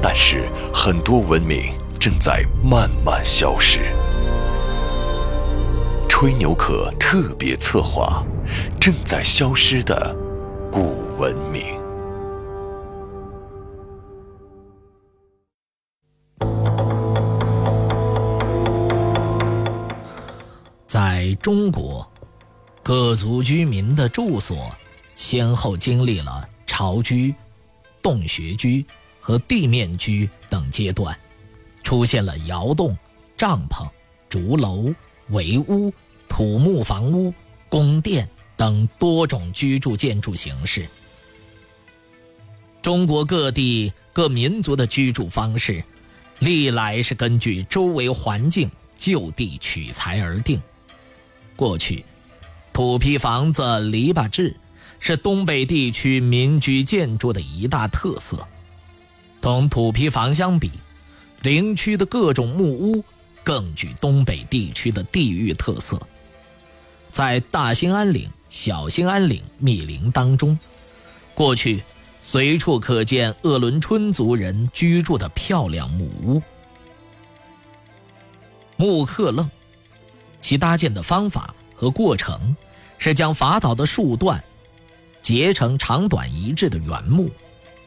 但是，很多文明正在慢慢消失。吹牛壳特别策划：正在消失的古文明。在中国，各族居民的住所先后经历了巢居、洞穴居。和地面居等阶段，出现了窑洞、帐篷、竹楼、围屋、土木房屋、宫殿等多种居住建筑形式。中国各地各民族的居住方式，历来是根据周围环境就地取材而定。过去，土坯房子、篱笆制是东北地区民居建筑的一大特色。同土坯房相比，陵区的各种木屋更具东北地区的地域特色。在大兴安岭、小兴安岭密林当中，过去随处可见鄂伦春族人居住的漂亮木屋。木刻楞，其搭建的方法和过程是将伐倒的树段结成长短一致的圆木。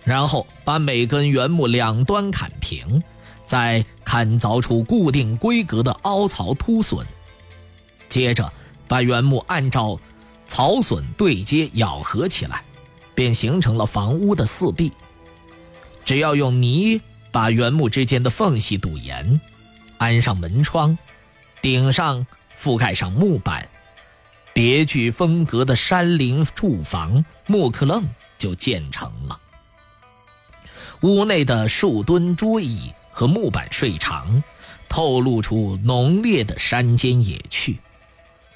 然后把每根原木两端砍平，再砍凿出固定规格的凹槽凸榫，接着把原木按照槽榫对接咬合起来，便形成了房屋的四壁。只要用泥把原木之间的缝隙堵严，安上门窗，顶上覆盖上木板，别具风格的山林住房木刻楞就建成了。屋内的树墩桌椅和木板睡长，透露出浓烈的山间野趣；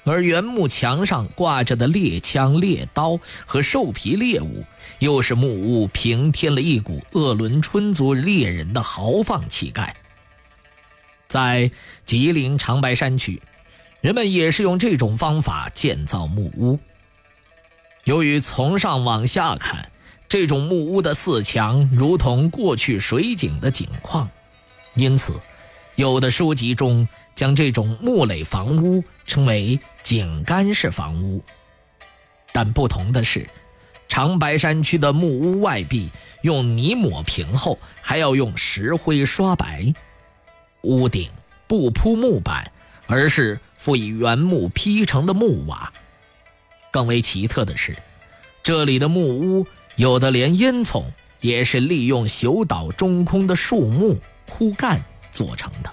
而原木墙上挂着的猎枪、猎刀和兽皮猎物，又是木屋平添了一股鄂伦春族猎人的豪放气概。在吉林长白山区，人们也是用这种方法建造木屋。由于从上往下看，这种木屋的四墙如同过去水井的井框，因此，有的书籍中将这种木垒房屋称为井干式房屋。但不同的是，长白山区的木屋外壁用泥抹平后，还要用石灰刷白，屋顶不铺木板，而是附以原木劈成的木瓦。更为奇特的是，这里的木屋。有的连烟囱也是利用朽倒中空的树木枯干做成的，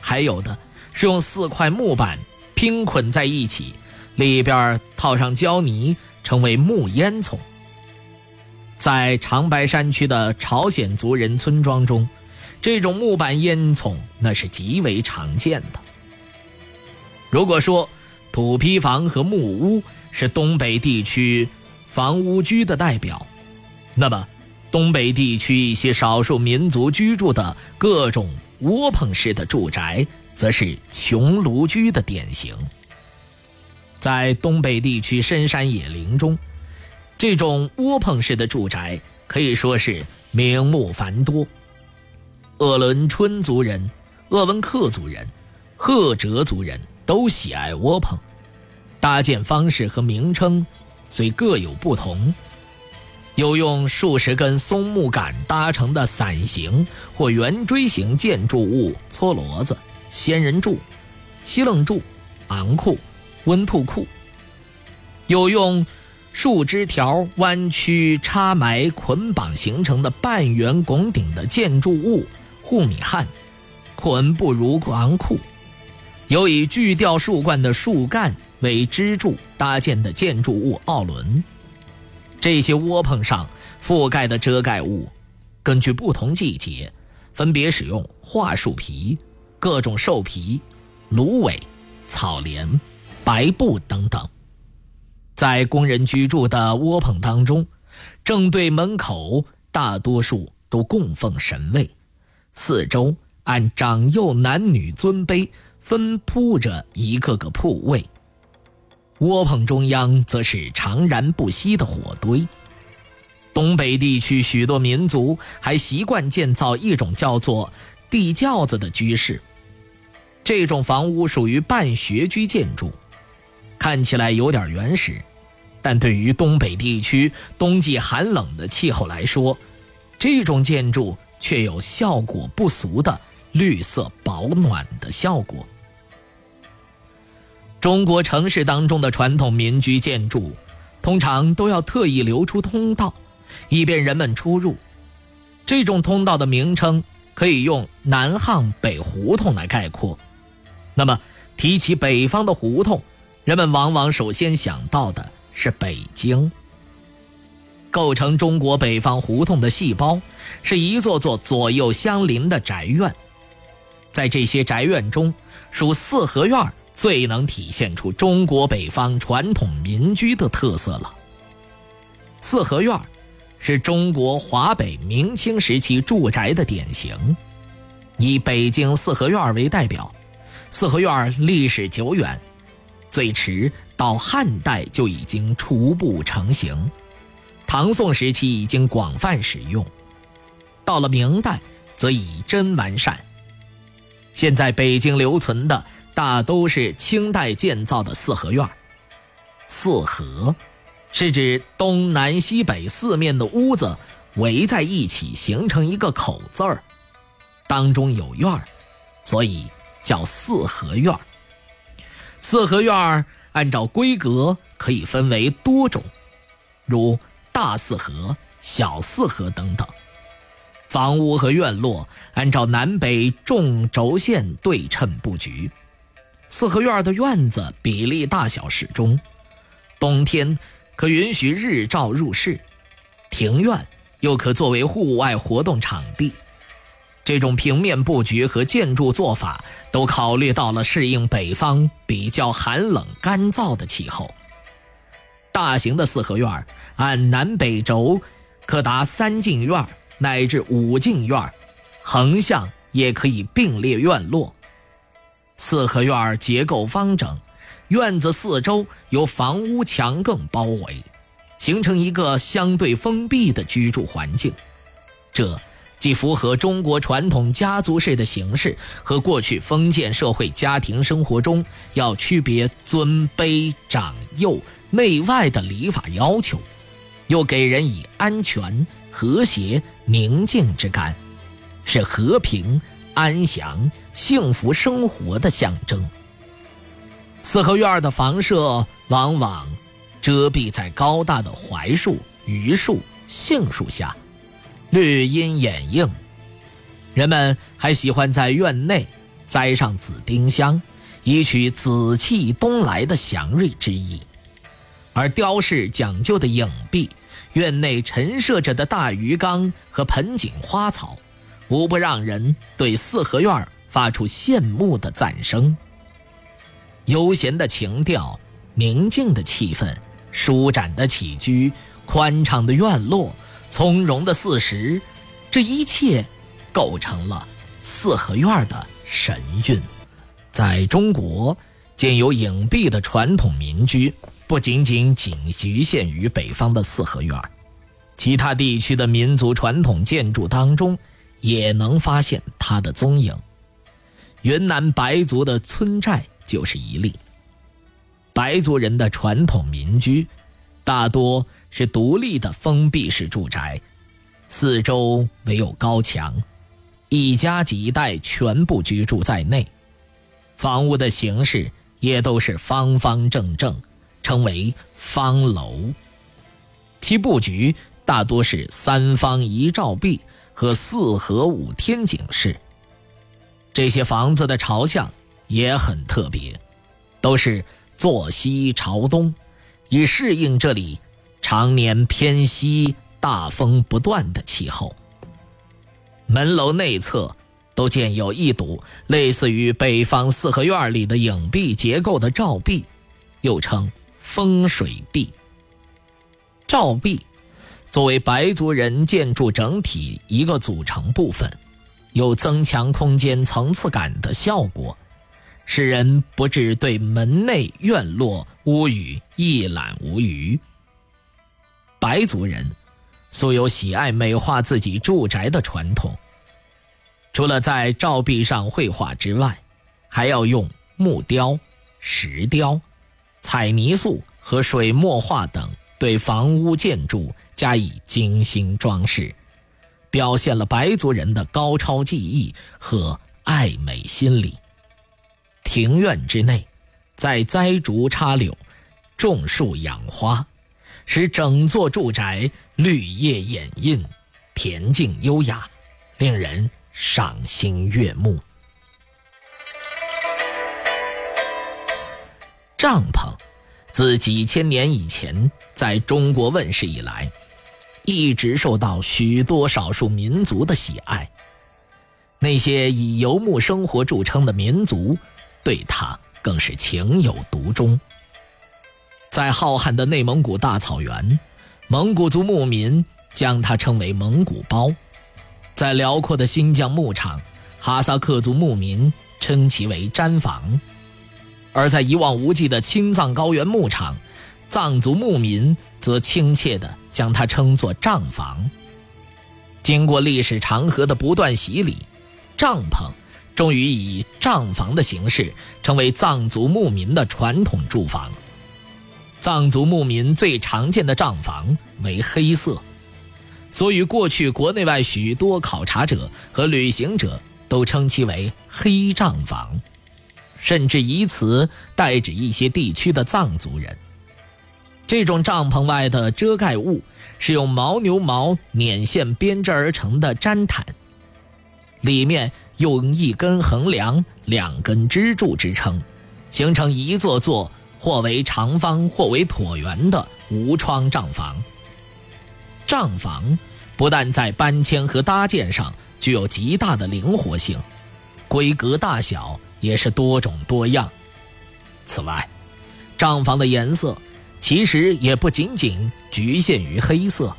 还有的是用四块木板拼捆在一起，里边套上胶泥，成为木烟囱。在长白山区的朝鲜族人村庄中，这种木板烟囱那是极为常见的。如果说土坯房和木屋是东北地区，房屋居的代表，那么东北地区一些少数民族居住的各种窝棚式的住宅，则是穹庐居的典型。在东北地区深山野林中，这种窝棚式的住宅可以说是名目繁多。鄂伦春族人、鄂温克族人、赫哲族人都喜爱窝棚，搭建方式和名称。虽各有不同，有用数十根松木杆搭成的伞形或圆锥形建筑物搓罗子、仙人柱、西楞柱、昂库、温兔库；有用树枝条弯曲插埋捆绑形成的半圆拱顶的建筑物护米汉、捆不如昂库；有以锯掉树冠的树干。为支柱搭建的建筑物奥伦，这些窝棚上覆盖的遮盖物，根据不同季节，分别使用桦树皮、各种兽皮、芦苇、草帘、白布等等。在工人居住的窝棚当中，正对门口大多数都供奉神位，四周按长幼男女尊卑分铺着一个个铺位。窝棚中央则是常燃不息的火堆。东北地区许多民族还习惯建造一种叫做地窖子的居室，这种房屋属于半穴居建筑，看起来有点原始，但对于东北地区冬季寒冷的气候来说，这种建筑却有效果不俗的绿色保暖的效果。中国城市当中的传统民居建筑，通常都要特意留出通道，以便人们出入。这种通道的名称可以用南巷北胡同来概括。那么，提起北方的胡同，人们往往首先想到的是北京。构成中国北方胡同的细胞，是一座座左右相邻的宅院。在这些宅院中，属四合院最能体现出中国北方传统民居的特色了。四合院是中国华北明清时期住宅的典型，以北京四合院为代表。四合院历史久远，最迟到汉代就已经初步成型，唐宋时期已经广泛使用，到了明代则已臻完善。现在北京留存的。大都是清代建造的四合院四合是指东南西北四面的屋子围在一起形成一个口字儿，当中有院儿，所以叫四合院四合院按照规格可以分为多种，如大四合、小四合等等。房屋和院落按照南北纵轴线对称布局。四合院的院子比例大小适中，冬天可允许日照入室，庭院又可作为户外活动场地。这种平面布局和建筑做法都考虑到了适应北方比较寒冷干燥的气候。大型的四合院按南北轴可达三进院乃至五进院，横向也可以并列院落。四合院结构方整，院子四周由房屋墙更包围，形成一个相对封闭的居住环境。这既符合中国传统家族式的形式和过去封建社会家庭生活中要区别尊卑长幼内外的礼法要求，又给人以安全、和谐、宁静之感，是和平。安详、幸福生活的象征。四合院的房舍往往遮蔽在高大的槐树、榆树、杏树下，绿荫掩映。人们还喜欢在院内栽上紫丁香，以取紫气东来的祥瑞之意。而雕饰讲究的影壁，院内陈设着的大鱼缸和盆景花草。无不让人对四合院发出羡慕的赞声。悠闲的情调、宁静的气氛、舒展的起居、宽敞的院落、从容的四时，这一切构成了四合院的神韵。在中国，建有影壁的传统民居不仅仅仅局限于北方的四合院，其他地区的民族传统建筑当中。也能发现它的踪影。云南白族的村寨就是一例。白族人的传统民居，大多是独立的封闭式住宅，四周没有高墙，一家几代全部居住在内。房屋的形式也都是方方正正，称为方楼。其布局大多是三方一照壁。和四合五天井式，这些房子的朝向也很特别，都是坐西朝东，以适应这里常年偏西、大风不断的气候。门楼内侧都建有一堵类似于北方四合院里的影壁结构的照壁，又称风水壁。照壁作为白族人建筑整体一个组成部分，有增强空间层次感的效果，使人不至对门内院落屋宇一览无余。白族人素有喜爱美化自己住宅的传统，除了在照壁上绘画之外，还要用木雕、石雕、彩泥塑和水墨画等。对房屋建筑加以精心装饰，表现了白族人的高超技艺和爱美心理。庭院之内，在栽竹插柳，种树养花，使整座住宅绿叶掩映，恬静优雅，令人赏心悦目。帐篷。自几千年以前在中国问世以来，一直受到许多少数民族的喜爱。那些以游牧生活著称的民族，对它更是情有独钟。在浩瀚的内蒙古大草原，蒙古族牧民将它称为蒙古包；在辽阔的新疆牧场，哈萨克族牧民称其为毡房。而在一望无际的青藏高原牧场，藏族牧民则亲切地将它称作帐房。经过历史长河的不断洗礼，帐篷终于以帐房的形式成为藏族牧民的传统住房。藏族牧民最常见的帐房为黑色，所以过去国内外许多考察者和旅行者都称其为“黑帐房”。甚至以此代指一些地区的藏族人。这种帐篷外的遮盖物是用牦牛毛捻线编织而成的毡毯，里面用一根横梁、两根支柱支撑，形成一座座或为长方或为椭圆的无窗帐房。帐房不但在搬迁和搭建上具有极大的灵活性，规格大小。也是多种多样。此外，帐房的颜色其实也不仅仅局限于黑色，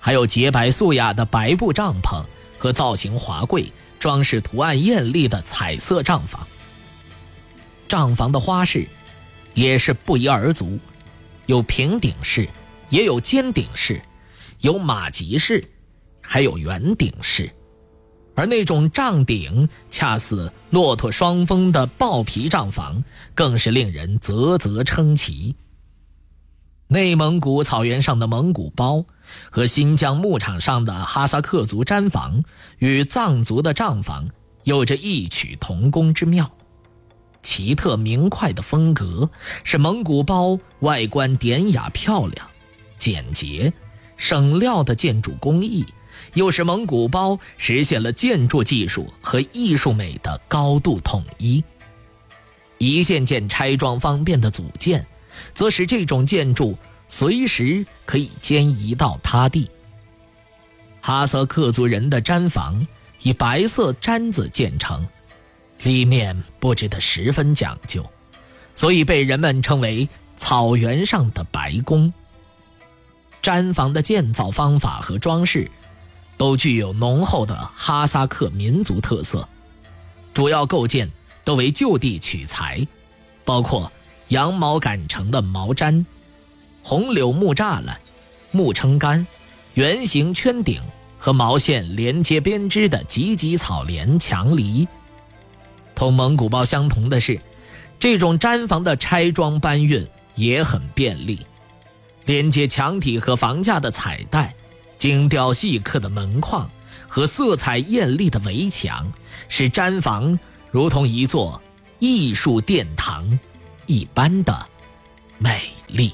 还有洁白素雅的白布帐篷和造型华贵、装饰图案艳丽的彩色帐房。帐房的花式也是不一而足，有平顶式，也有尖顶式，有马吉式，还有圆顶式。而那种帐顶恰似骆驼双峰的豹皮帐房，更是令人啧啧称奇。内蒙古草原上的蒙古包和新疆牧场上的哈萨克族毡房，与藏族的帐房有着异曲同工之妙。奇特明快的风格，使蒙古包外观典雅漂亮、简洁、省料的建筑工艺。又是蒙古包实现了建筑技术和艺术美的高度统一，一件件拆装方便的组件，则使这种建筑随时可以迁移到他地。哈萨克族人的毡房以白色毡子建成，里面布置得十分讲究，所以被人们称为“草原上的白宫”。毡房的建造方法和装饰。都具有浓厚的哈萨克民族特色，主要构件都为就地取材，包括羊毛擀成的毛毡、红柳木栅栏、木撑杆、圆形圈顶和毛线连接编织的芨芨草帘墙篱。同蒙古包相同的是，这种毡房的拆装搬运也很便利，连接墙体和房架的彩带。精雕细刻的门框和色彩艳丽的围墙使毡房如同一座艺术殿堂一般的美丽。